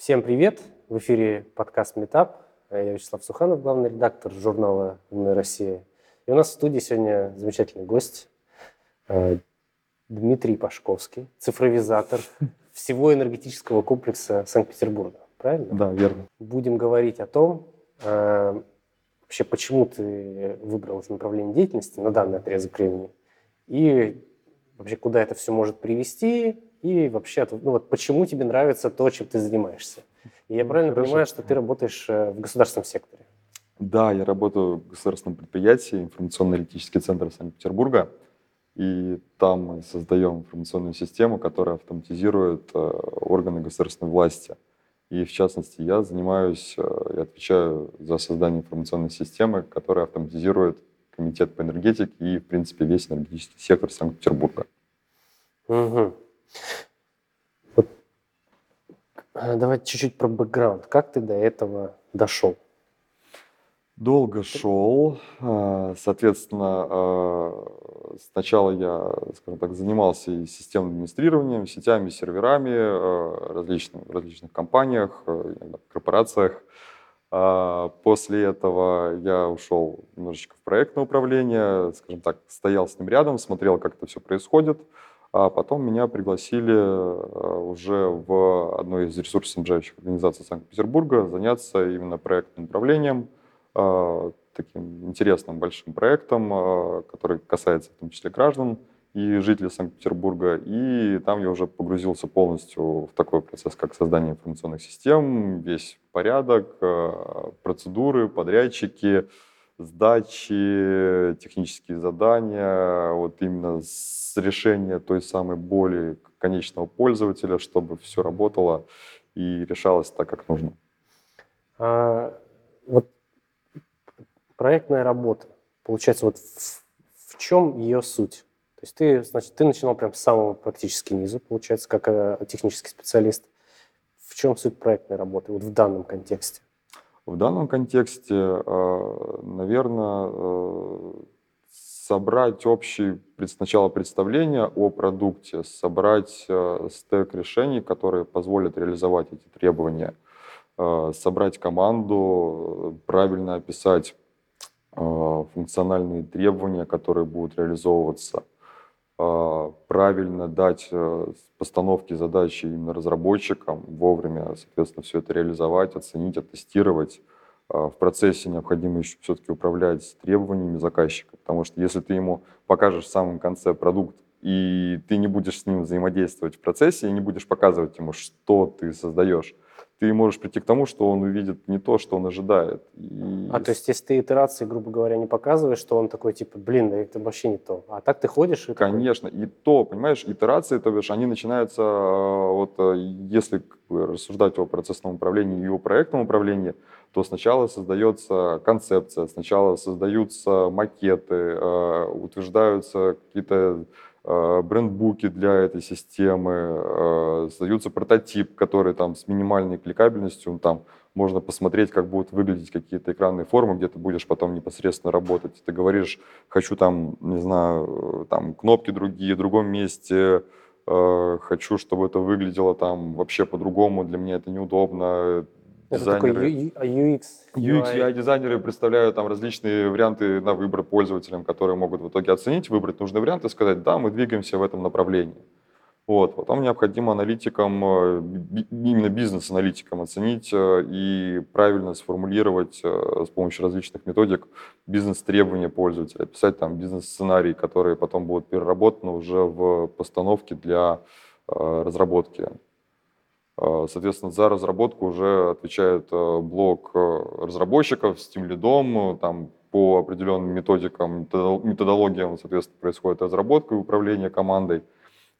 Всем привет! В эфире подкаст «Метап». Я Вячеслав Суханов, главный редактор журнала «Умная Россия». И у нас в студии сегодня замечательный гость э, Дмитрий Пашковский, цифровизатор всего энергетического комплекса Санкт-Петербурга. Правильно? Да, верно. Будем говорить о том, э, вообще почему ты выбрал это направление деятельности на данный отрезок времени и вообще куда это все может привести, и вообще, ну вот почему тебе нравится то, чем ты занимаешься. И я правильно Хорошо. понимаю, что ты работаешь э, в государственном секторе? Да, я работаю в государственном предприятии, информационно-аналитический центр Санкт-Петербурга. И там мы создаем информационную систему, которая автоматизирует э, органы государственной власти. И в частности, я занимаюсь э, и отвечаю за создание информационной системы, которая автоматизирует комитет по энергетике и, в принципе, весь энергетический сектор Санкт-Петербурга. Угу. Вот, э, давайте чуть-чуть про бэкграунд. Как ты до этого дошел? Долго шел. А, соответственно, а, сначала я, скажем так, занимался и системным администрированием, сетями, серверами а, различных, различных компаниях, корпорациях. После этого я ушел немножечко в проектное управление, скажем так, стоял с ним рядом, смотрел, как это все происходит. А потом меня пригласили э, уже в одной из ресурсоснабжающих организаций Санкт-Петербурга заняться именно проектным управлением, э, таким интересным большим проектом, э, который касается в том числе граждан и жителей Санкт-Петербурга. И там я уже погрузился полностью в такой процесс, как создание информационных систем, весь порядок, процедуры, подрядчики, сдачи, технические задания, вот именно с решения той самой боли конечного пользователя, чтобы все работало и решалось так, как нужно. А, вот проектная работа, получается, вот в, в чем ее суть? То есть ты, значит, ты начинал прям с самого практически низу, получается, как э, технический специалист. В чем суть проектной работы вот в данном контексте? В данном контексте, э, наверное, э, собрать общее сначала представление о продукте, собрать э, стек решений, которые позволят реализовать эти требования, собрать команду, правильно описать функциональные требования, которые будут реализовываться – правильно дать э, постановки задачи именно разработчикам, вовремя, соответственно, все это реализовать, оценить, оттестировать. А, в процессе необходимо еще все-таки управлять требованиями заказчика, потому что если ты ему покажешь в самом конце продукт, и ты не будешь с ним взаимодействовать в процессе, и не будешь показывать ему, что ты создаешь, ты можешь прийти к тому, что он увидит не то, что он ожидает. И... А то есть, если ты итерации, грубо говоря, не показываешь, что он такой, типа, блин, это вообще не то. А так ты ходишь и Конечно, такой... и то, понимаешь, итерации, то бишь, они начинаются, э, вот э, если как бы, рассуждать о процессном управлении и о проектном управлении, то сначала создается концепция, сначала создаются макеты, э, утверждаются какие-то брендбуки для этой системы, э, создаются прототип, который там с минимальной кликабельностью, там можно посмотреть, как будут выглядеть какие-то экранные формы, где ты будешь потом непосредственно работать. Ты говоришь, хочу там, не знаю, там кнопки другие, в другом месте, э, хочу, чтобы это выглядело там вообще по-другому, для меня это неудобно, дизайнеры. Это такой UX. UX, UI дизайнеры представляют там различные варианты на выбор пользователям, которые могут в итоге оценить, выбрать нужный вариант и сказать, да, мы двигаемся в этом направлении. Вот. Потом необходимо аналитикам, э, именно бизнес-аналитикам оценить э, и правильно сформулировать э, с помощью различных методик бизнес-требования пользователя, писать там бизнес-сценарии, которые потом будут переработаны уже в постановке для разработки. Соответственно, за разработку уже отвечает блок разработчиков с тем лидом, там по определенным методикам, методологиям, соответственно, происходит разработка и управление командой.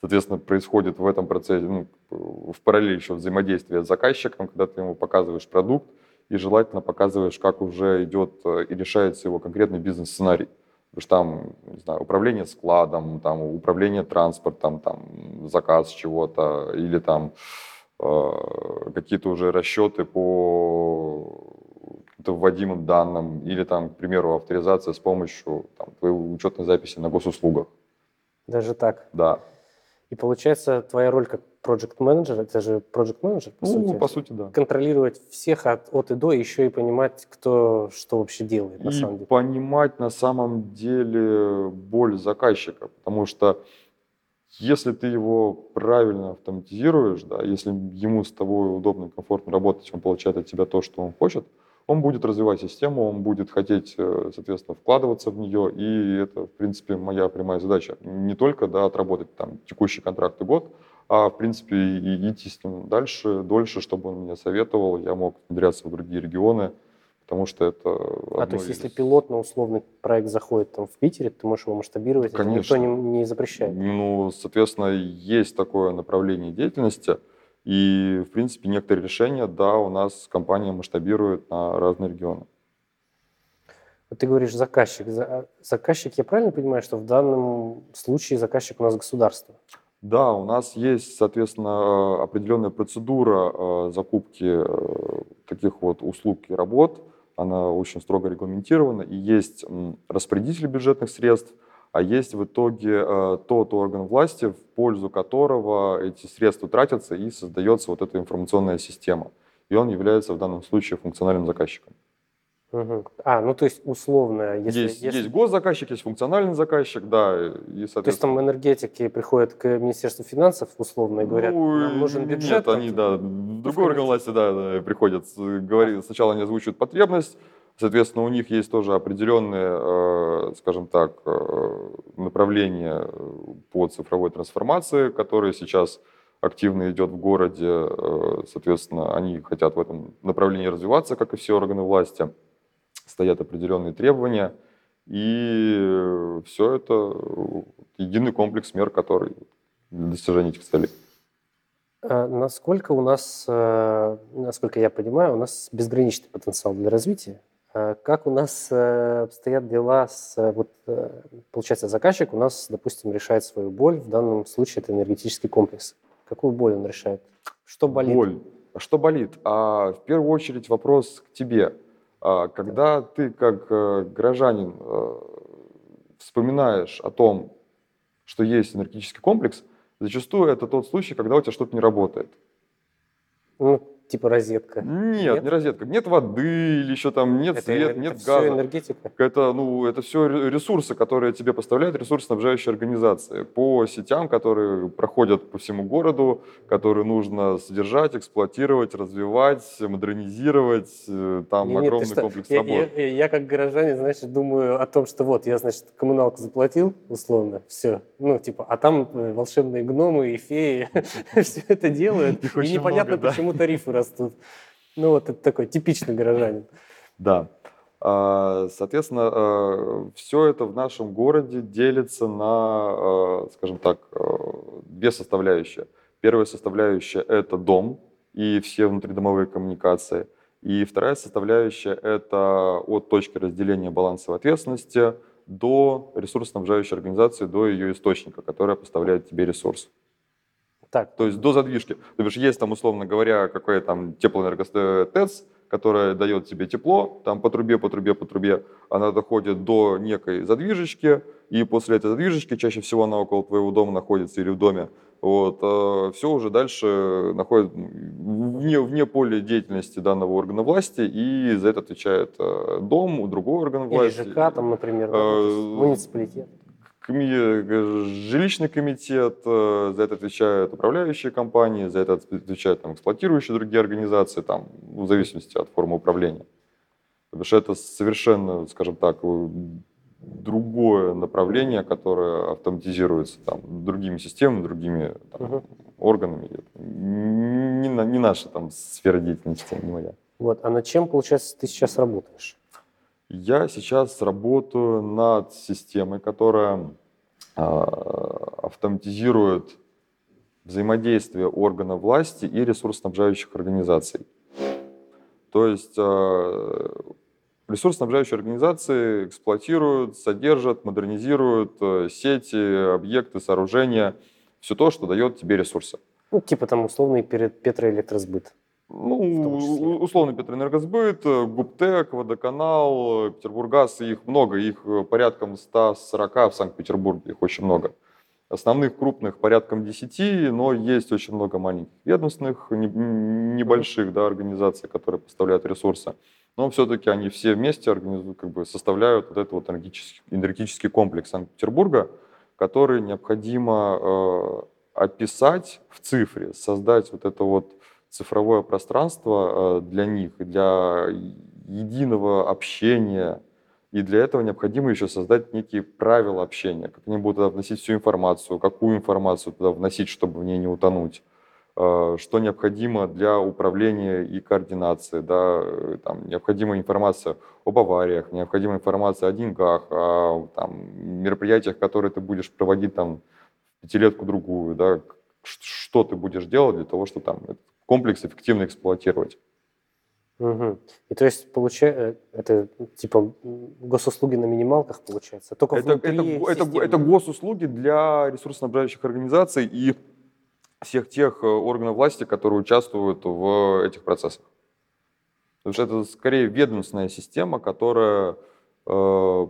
Соответственно, происходит в этом процессе, ну, в параллели еще взаимодействие с заказчиком, когда ты ему показываешь продукт и желательно показываешь, как уже идет э, и решается его конкретный бизнес-сценарий. Потому что там, не знаю, управление складом, там, управление транспортом, там, заказ чего-то или там Э, какие-то уже расчеты по вводимым данным или там, к примеру, авторизация с помощью там, твоей учетной записи на госуслугах. Даже так? Да. И получается, твоя роль как project менеджер, это же project менеджер по ну, сути. по сути, да. Контролировать всех от, от и до, еще и понимать, кто что вообще делает на и самом деле. понимать на самом деле боль заказчика, потому что если ты его правильно автоматизируешь, да, если ему с тобой удобно и комфортно работать, он получает от тебя то, что он хочет, он будет развивать систему, он будет хотеть, э, соответственно, вкладываться в нее, и это, в принципе, моя прямая задача. Не только, да, отработать там текущий контракт и год, а, в принципе, и идти с ним дальше, дольше, чтобы он меня советовал, я мог внедряться в другие регионы, потому что это... А то есть, если пилотно условный проект заходит там в Питере, ты можешь его масштабировать, это никто Конечно. не, не запрещает. Ну, соответственно, есть такое направление деятельности, и, в принципе, некоторые решения, да, у нас компания масштабирует на разные регионы. Вот ты говоришь заказчик. За- Заказчик, я правильно понимаю, что в данном случае заказчик у нас государство? Да, у нас есть, соответственно, э, определенная процедура э, закупки э, таких вот услуг и работ. Она очень строго регламентирована. И есть распорядитель бюджетных средств, а есть в итоге э, тот орган власти, в пользу которого эти средства тратятся и создается вот эта информационная система. И он является в данном случае функциональным заказчиком. А, ну то есть условно, если, есть, если- есть госзаказчик, есть функциональный заказчик, да, и, то есть соответственно... там энергетики приходят к Министерству финансов условно и говорят, Ну, нам нужен Нет, бюджет. там, они, да, другой орган власти, да, да, приходят, говорит, сначала они озвучивают потребность, соответственно, у них есть тоже определенные, э, скажем так, э, направления по цифровой трансформации, которые сейчас активно идет в городе, э, соответственно, они хотят в этом направлении развиваться, как и все органы власти, стоят определенные требования, и все это единый комплекс мер, который для достижения этих целей. А Насколько у нас, э, насколько я понимаю, у нас безграничный потенциал для развития. А Как у нас э, обстоят дела с, э, вот, э, получается, заказчик у нас, допустим, решает свою боль, в данном случае это энергетический комплекс. Какую боль он решает? Что болит? Боль. А Что болит? А в первую очередь вопрос к тебе. А когда ты как э, горожанин э, вспоминаешь о том, что есть энергетический комплекс, зачастую это тот случай, когда у тебя что-то не работает. Ну, типа розетка. Нет, Нет? не розетка, нет воды или еще там нет это света, энер- нет это газа. энергетика. Это, ну, это все ресурсы, которые тебе поставляют ресурсоснабжающие организации по сетям, которые проходят по всему городу, которые нужно содержать, эксплуатировать, развивать, модернизировать. э, Там Не, нет, огромный что, комплекс я, работ. я- я как горожанин, значит, думаю о том, что вот, я, значит, коммуналку заплатил, условно, все. Ну, типа, а там э, волшебные гномы и феи все это делают, и непонятно, почему тарифы растут. Ну, вот это такой типичный горожанин. Да. А, Соответственно, все это в нашем городе делится на, э, скажем так, э, две составляющие. Первая составляющая – это дом и все внутридомовые коммуникации. И вторая составляющая – это от точки разделения балансовой ответственности до ресурсоснабжающей организации, до ее источника, которая поставляет тебе ресурс. Так, То есть до задвижки. То бишь есть там, условно говоря, какой там теплоэнерготэц, которая дает тебе тепло, там по трубе, по трубе, по трубе, она доходит до некой задвижечки, и после этой задвижечки, чаще всего она около твоего дома находится или в доме, вот, все уже дальше находит вне, вне поля деятельности данного органа власти, и за это отвечает э, дом, другой орган или власти. ЖК там, например, Э, муниципалитет. Э, Жилищный комитет, э, за это отвечают управляющие компании, за это отвечают там, эксплуатирующие другие организации, там, в зависимости от формы управления. Потому что это совершенно, скажем так, э, другое направление, которое автоматизируется там, другими системами, другими там, Мгм. органами. Не, не наша там, сфера деятельности, не моя. Вот, а над чем, получается, ты сейчас работаешь? Я сейчас работаю над системой, которая а, автоматизирует взаимодействие органов власти и ресурсоснабжающих организаций. То есть а, ресурсоснабжающие организации эксплуатируют, содержат, модернизируют э, сети, объекты, сооружения, все то, что дает тебе ресурсы. Ну, типа там условный Петроэлектросбыт. Ну, условно Петроэнергосбыт, э, Губтек, Водоканал, э, Петербурггаз, их много, их э, порядком 140 в Санкт-Петербурге, их очень много. Основных крупных порядком 10, но есть очень много маленьких ведомственных, небольших да, организаций, которые поставляют ресурсы. Но все-таки они все вместе организуют, как бы составляют вот этот вот энергетический, энергетический комплекс Санкт-Петербурга, который необходимо э, описать в цифре, создать вот это вот цифровое пространство э, для них, для единого общения, и для этого необходимо еще создать некие правила общения, как они будут вносить всю информацию, какую информацию туда вносить, чтобы в ней не утонуть, э, что необходимо для управления и координации, да, э, там, необходима информация об авариях, необходима информация о деньгах, о там, мероприятиях, которые ты будешь проводить там пятилетку другую, да, что ты будешь делать для того, чтобы там этот комплекс эффективно эксплуатировать. Угу. И то есть получается, э, это типа госуслуги на минималках получается? Только это, это, это, это госуслуги для ресурсоснабжающих организаций и всех тех э, органов власти, которые участвуют в этих процессах. Потому что это скорее ведомственная система, которая, э,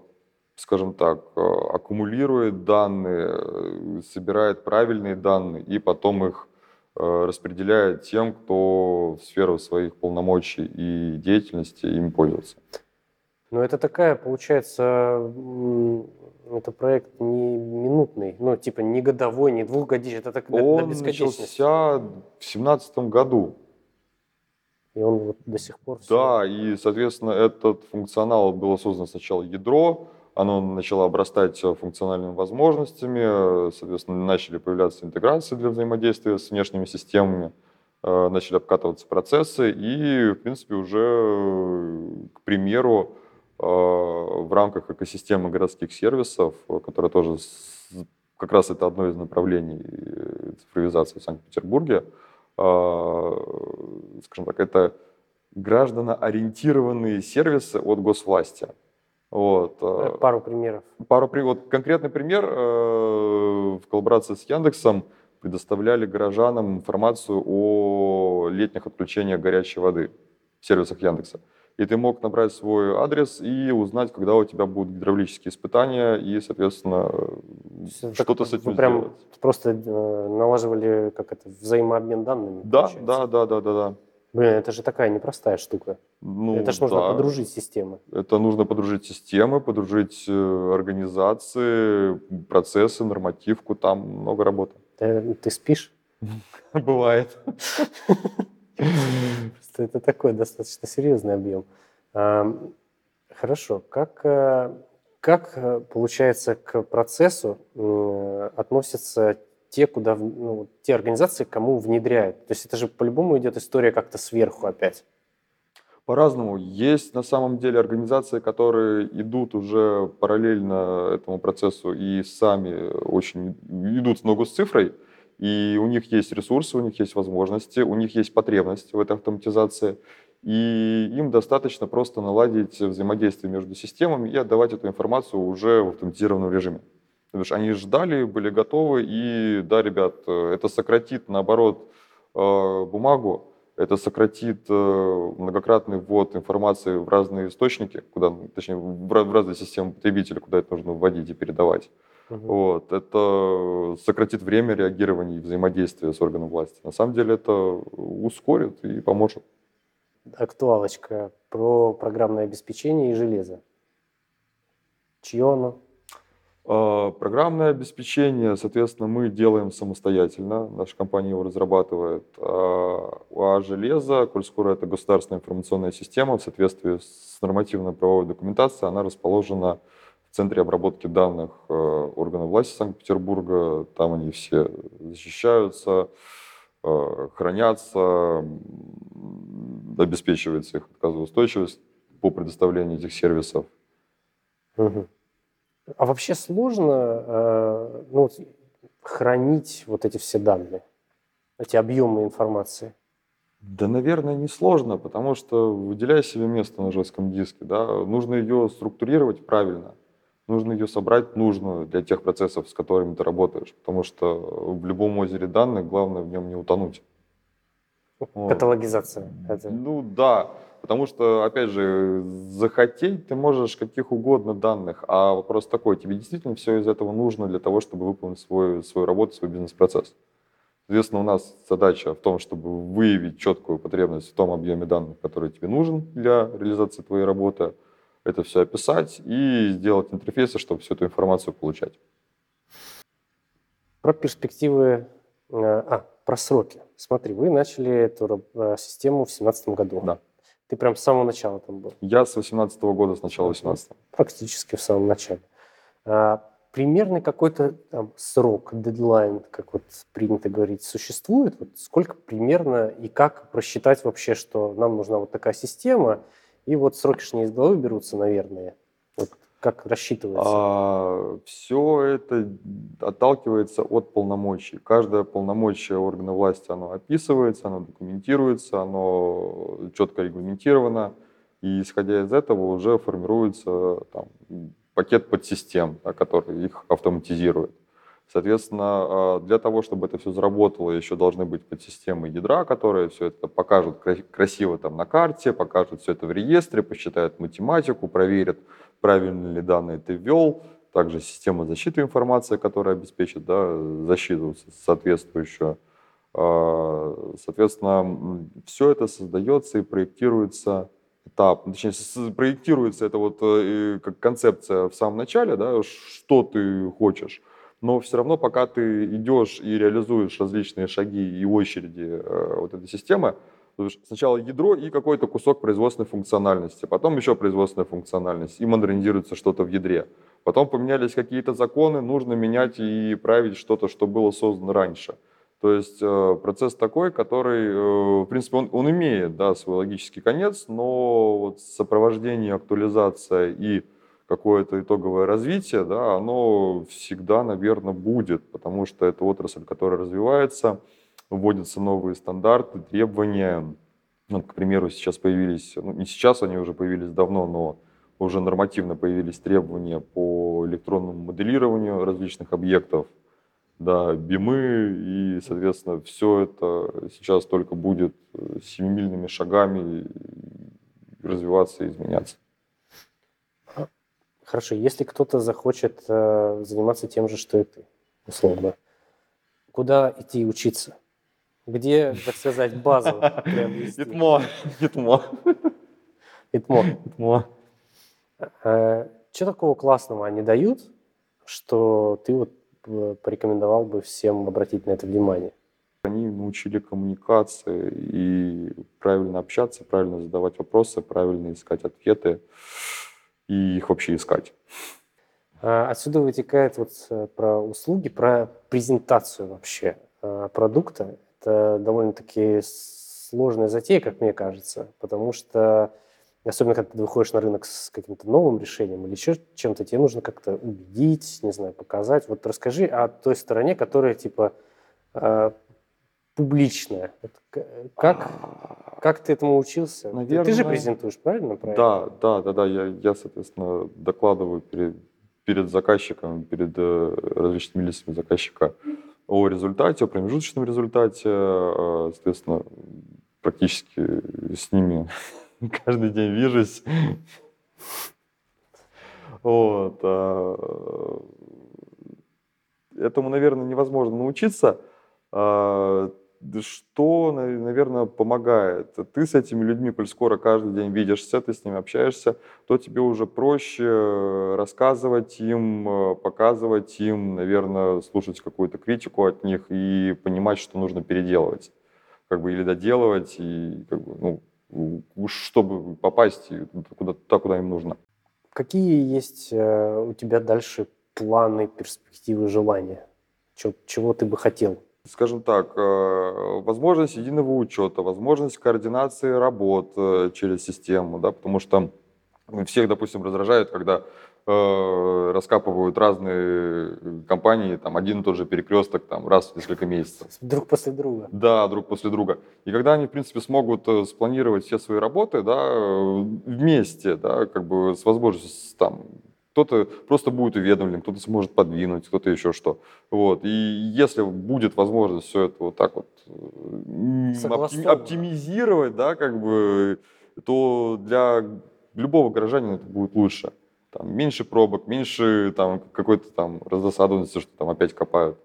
скажем так, аккумулирует данные, собирает правильные данные и потом их распределяет тем, кто в сферу своих полномочий и деятельности им пользуется. Но это такая, получается, это проект не минутный, ну, типа не годовой, не двухгодичный, это так Он до начался в семнадцатом году. И он вот до сих пор... Да, все... и, соответственно, этот функционал было создано сначала ядро, оно начало обрастать э, функциональными возможностями, э, соответственно, начали появляться интеграции для взаимодействия с внешними системами, э, начали обкатываться процессы, и, в принципе, уже, к примеру, в рамках экосистемы городских сервисов, которая тоже как раз это одно из направлений цифровизации в Санкт-Петербурге, скажем так, это гражданоориентированные сервисы от госвласти. Вот. Э, пару примеров. Пару, вот конкретный пример. Э, в коллаборации с Яндексом предоставляли горожанам информацию о летних отключениях горячей воды в сервисах Яндекса. И ты мог набрать свой адрес и узнать, когда у тебя будут гидравлические испытания, и, соответственно, что-то с этим прям сделать. Просто э, налаживали как это, взаимообмен данными? Да, да, да, да, да, да. Блин, это же такая непростая штука. Ну, это же нужно да. подружить системы. Это нужно подружить системы, подружить э, организации, процессы, нормативку. Там много работы. Ты, ты спишь? Бывает. Это такой достаточно серьезный объем. Хорошо. Как, э, как э, получается к процессу относятся те, куда, ну, те организации, кому внедряют. То есть это же по-любому идет история как-то сверху опять. По-разному. Есть на самом деле организации, которые идут уже параллельно этому процессу и сами очень идут в ногу с цифрой, и у них есть ресурсы, у них есть возможности, у них есть потребность в этой автоматизации, и им достаточно просто наладить взаимодействие между системами и отдавать эту информацию уже в автоматизированном режиме. То есть они ждали, были готовы, и да, ребят, э, это сократит, наоборот, э, бумагу, это сократит э, многократный ввод информации в разные источники, куда, точнее, в разные системы потребителя, куда это нужно вводить и передавать. Угу. Вот. Это сократит время реагирования и взаимодействия с органом власти. На самом деле это ускорит и поможет. Актуалочка про программное обеспечение и железо. Чье оно? А, программное обеспечение, соответственно, мы делаем самостоятельно, наша компания его разрабатывает. А, а железо, коль скоро это государственная информационная система, в соответствии с нормативной правовой документацией, она расположена в Центре обработки данных э, органов власти Санкт-Петербурга. Там они все защищаются, хранятся, обеспечивается их отказоустойчивость по предоставлению этих сервисов. Угу. А вообще сложно э, ну, хранить вот эти все данные, эти объемы информации? Да, наверное, не сложно, потому что выделяя себе место на жестком диске, да, нужно ее структурировать правильно, нужно ее собрать нужную для тех процессов, с которыми ты работаешь, потому что в любом озере данных главное в нем не утонуть. Каталогизация. Вот. Ну да, потому что, опять же, захотеть ты можешь каких угодно данных, а вопрос такой, тебе действительно все из этого нужно для того, чтобы выполнить свой, свою работу, свой бизнес-процесс. Соответственно, у нас задача в том, чтобы выявить четкую потребность в том объеме данных, который тебе нужен для реализации твоей работы, это все описать и сделать интерфейсы, чтобы всю эту информацию получать. Про перспективы, э, а, про сроки. Смотри, вы начали эту э, систему в 2017 году. Да. Ты прям с самого начала там был? Я с 2018 года, с начала 2018. Практически в самом начале. А, примерный какой-то там, срок, дедлайн, как вот принято говорить, существует? Вот сколько примерно и как просчитать вообще, что нам нужна вот такая система, и вот сроки же не из головы берутся, наверное. Как рассчитывается? А, все это отталкивается от полномочий. Каждое полномочие органа власти, оно описывается, оно документируется, оно четко регламентировано. И исходя из этого уже формируется там, пакет подсистем, да, который их автоматизирует. Соответственно, а, для того, чтобы это все заработало, еще должны быть подсистемы ядра, которые все это покажут красиво там на карте, покажут все это в реестре, посчитают математику, проверят, правильно ли данные ты ввел. Также система защиты информации, которая обеспечит да, защиту соответствующую. А, соответственно, все это создается и проектируется этап, точнее, проектируется это вот э, как концепция в самом начале, да, что ты хочешь, но все равно, пока ты идешь и реализуешь различные шаги и очереди э, вот этой системы, сначала ядро и какой-то кусок производственной функциональности, потом еще производственная функциональность, и модернизируется что-то в ядре. Потом поменялись какие-то законы, нужно менять и править что-то, что было создано раньше. То есть э, процесс такой, который, э, в принципе, он, он имеет да, свой логический конец, но вот сопровождение, актуализация и какое-то итоговое развитие, да, оно всегда, наверное, будет, потому что это отрасль, которая развивается, вводятся новые стандарты, требования. Ну, к примеру, сейчас появились, ну, не сейчас, они уже появились давно, но уже нормативно появились требования по электронному моделированию различных объектов, да, бимы, и, соответственно, все это сейчас только будет э, семимильными шагами развиваться и изменяться. Хорошо, если кто-то захочет э, заниматься тем же, что и ты, условно, куда идти учиться? Где, так сказать, базу приобрести? ИТМО. ИТМО. ИТМО. ИТМО. Э, что такого классного они дают, что ты вот порекомендовал бы всем обратить на это внимание? Они научили коммуникации и правильно общаться, правильно задавать вопросы, правильно искать ответы и их вообще искать. А, отсюда вытекает вот э, про услуги, про презентацию вообще э, продукта. Это довольно-таки сложная затея, как мне кажется, потому что Особенно, когда ты выходишь на рынок с каким-то новым решением или еще чем-то, тебе нужно как-то убедить, не знаю, показать. Вот расскажи о той стороне, которая типа э, публичная. Как, как ты этому учился? Наверное, ты, ты же презентуешь, правильно? правильно? Да, да, да, да. Я, я, соответственно, докладываю перед, перед заказчиком, перед э, различными лицами заказчика о результате, о промежуточном результате. Э, соответственно, практически с ними каждый день вижусь. Вот. А, этому, наверное, невозможно научиться. А, что, наверное, помогает? Ты с этими людьми, коль скоро каждый день видишься, ты с ними общаешься, то тебе уже проще рассказывать им, показывать им, наверное, слушать какую-то критику от них и понимать, что нужно переделывать как бы или доделывать, и как бы, ну, чтобы попасть куда, туда, куда им нужно. Какие есть э, у тебя дальше планы, перспективы, желания? Чего, чего ты бы хотел? Скажем так, э, возможность единого учета, возможность координации работ э, через систему, да, потому что всех, допустим, раздражает, когда э, раскапывают разные компании, там один и тот же перекресток там раз в несколько месяцев. Друг после друга. Да, друг после друга. И когда они, в принципе, смогут э, спланировать все свои работы, да, вместе, да, как бы с возможностью там кто-то просто будет уведомлен, кто-то сможет подвинуть, кто-то еще что. Вот. И если будет возможность все это вот так вот оптимизировать, да, как бы то для любого горожанина это будет лучше. Там меньше пробок, меньше там какой-то там раздосадованности, что там опять копают.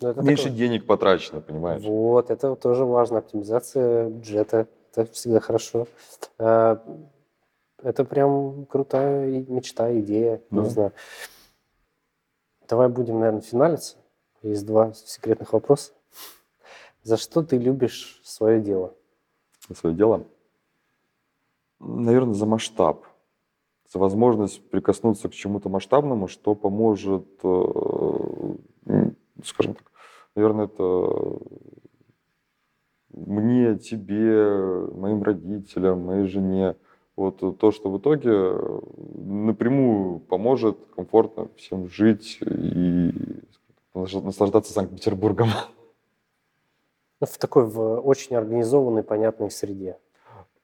Это меньше такое- денег потрачено, понимаешь? Вот, это тоже важно. Оптимизация бюджета. Это всегда хорошо. Это прям крутая мечта, идея. Да. Не знаю. Давай будем, наверное, финалиться. Есть два секретных вопроса. За что ты любишь свое дело? свое дело. Наверное, за масштаб. За возможность прикоснуться к чему-то масштабному, что поможет, э, скажем так, наверное, это мне, тебе, моим родителям, моей жене. Вот то, что в итоге э, напрямую поможет комфортно всем жить и наслаждаться Санкт-Петербургом. Ну, в такой в очень организованной, понятной среде.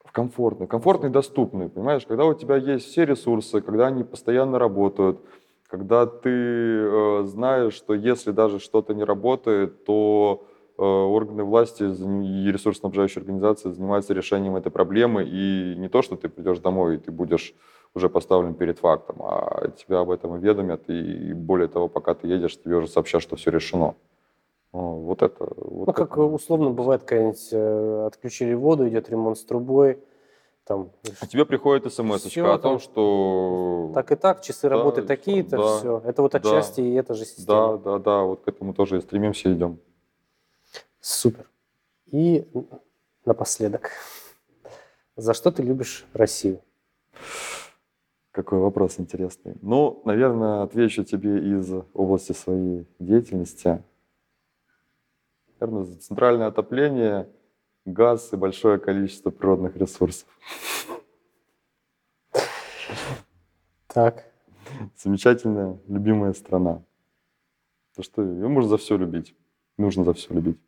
в комфортный, комфортный, доступный, понимаешь, когда у тебя есть все ресурсы, когда они постоянно работают, когда ты э, знаешь, что если даже что-то не работает, то органы власти и ресурсоснабжающие организации занимаются решением этой проблемы, и не то, что ты придешь домой и ты будешь уже поставлен перед фактом, а тебя об этом уведомят, и более того, пока ты едешь, тебе уже сообщат, что все решено. Вот это... Вот Ну, как это. условно бывает, какая-нибудь э, отключили воду, идет ремонт с трубой, там А тебе приходит смс о том, там что... так и так, часы Да, работы такие-то, да, все. Это вот да, отчасти и эта же Да, система. да, да, вот к этому тоже и стремимся, идем. Супер. И напоследок. За что ты любишь Россию? Какой вопрос интересный. Ну, наверное, отвечу тебе из области своей деятельности. Наверное, за центральное отопление, газ и большое количество природных ресурсов. Так. Замечательная, любимая страна. То что ее можно за все любить. Нужно за все любить.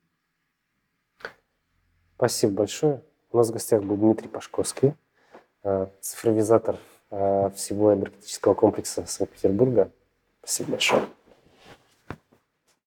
Спасибо большое. У нас в гостях был Дмитрий Пашковский, э, цифровизатор э, всего энергетического комплекса Санкт-Петербурга. Спасибо большое.